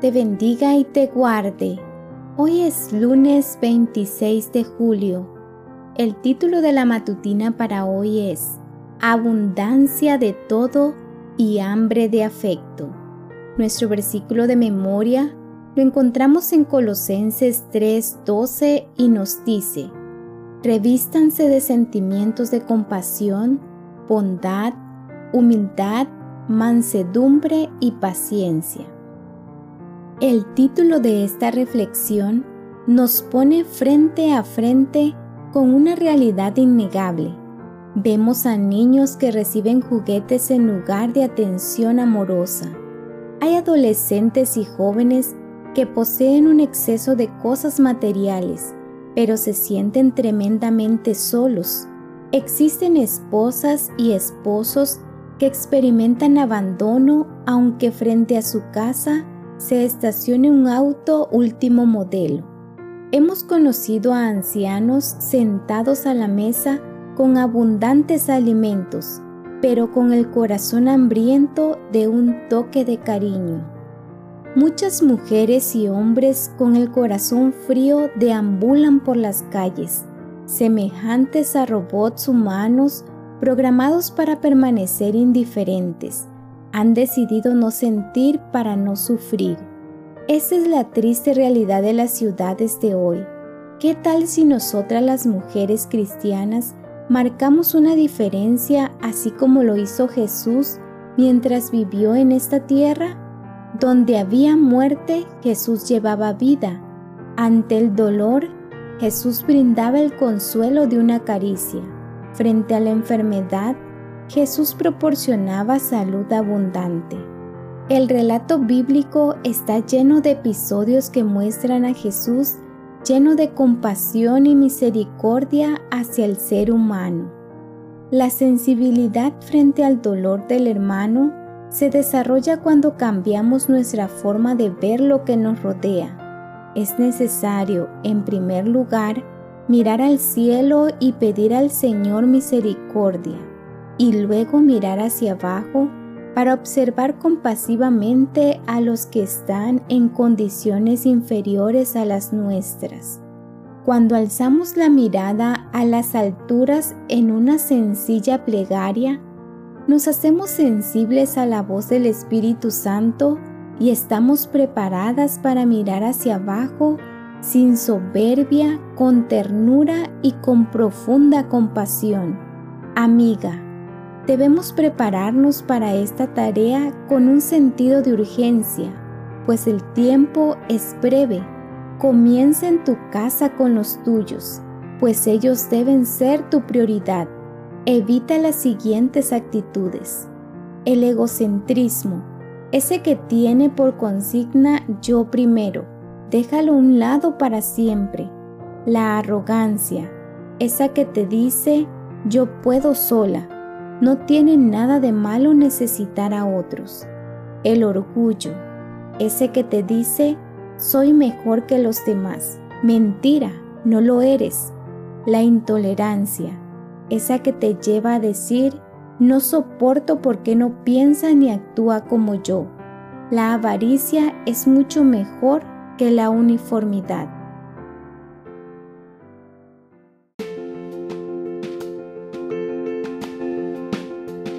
te bendiga y te guarde. Hoy es lunes 26 de julio. El título de la matutina para hoy es Abundancia de todo y hambre de afecto. Nuestro versículo de memoria lo encontramos en Colosenses 3:12 y nos dice, Revístanse de sentimientos de compasión, bondad, humildad, mansedumbre y paciencia. El título de esta reflexión nos pone frente a frente con una realidad innegable. Vemos a niños que reciben juguetes en lugar de atención amorosa. Hay adolescentes y jóvenes que poseen un exceso de cosas materiales, pero se sienten tremendamente solos. Existen esposas y esposos que experimentan abandono aunque frente a su casa se estacione un auto último modelo. Hemos conocido a ancianos sentados a la mesa con abundantes alimentos, pero con el corazón hambriento de un toque de cariño. Muchas mujeres y hombres con el corazón frío deambulan por las calles, semejantes a robots humanos programados para permanecer indiferentes. Han decidido no sentir para no sufrir. Esa es la triste realidad de las ciudades de hoy. ¿Qué tal si nosotras las mujeres cristianas marcamos una diferencia así como lo hizo Jesús mientras vivió en esta tierra? Donde había muerte, Jesús llevaba vida. Ante el dolor, Jesús brindaba el consuelo de una caricia. Frente a la enfermedad, Jesús proporcionaba salud abundante. El relato bíblico está lleno de episodios que muestran a Jesús lleno de compasión y misericordia hacia el ser humano. La sensibilidad frente al dolor del hermano se desarrolla cuando cambiamos nuestra forma de ver lo que nos rodea. Es necesario, en primer lugar, mirar al cielo y pedir al Señor misericordia, y luego mirar hacia abajo para observar compasivamente a los que están en condiciones inferiores a las nuestras. Cuando alzamos la mirada a las alturas en una sencilla plegaria, nos hacemos sensibles a la voz del Espíritu Santo y estamos preparadas para mirar hacia abajo sin soberbia, con ternura y con profunda compasión. Amiga, debemos prepararnos para esta tarea con un sentido de urgencia, pues el tiempo es breve. Comienza en tu casa con los tuyos, pues ellos deben ser tu prioridad. Evita las siguientes actitudes. El egocentrismo, ese que tiene por consigna yo primero, déjalo un lado para siempre. La arrogancia, esa que te dice yo puedo sola, no tiene nada de malo necesitar a otros. El orgullo, ese que te dice soy mejor que los demás. Mentira, no lo eres. La intolerancia, esa que te lleva a decir, no soporto porque no piensa ni actúa como yo. La avaricia es mucho mejor que la uniformidad.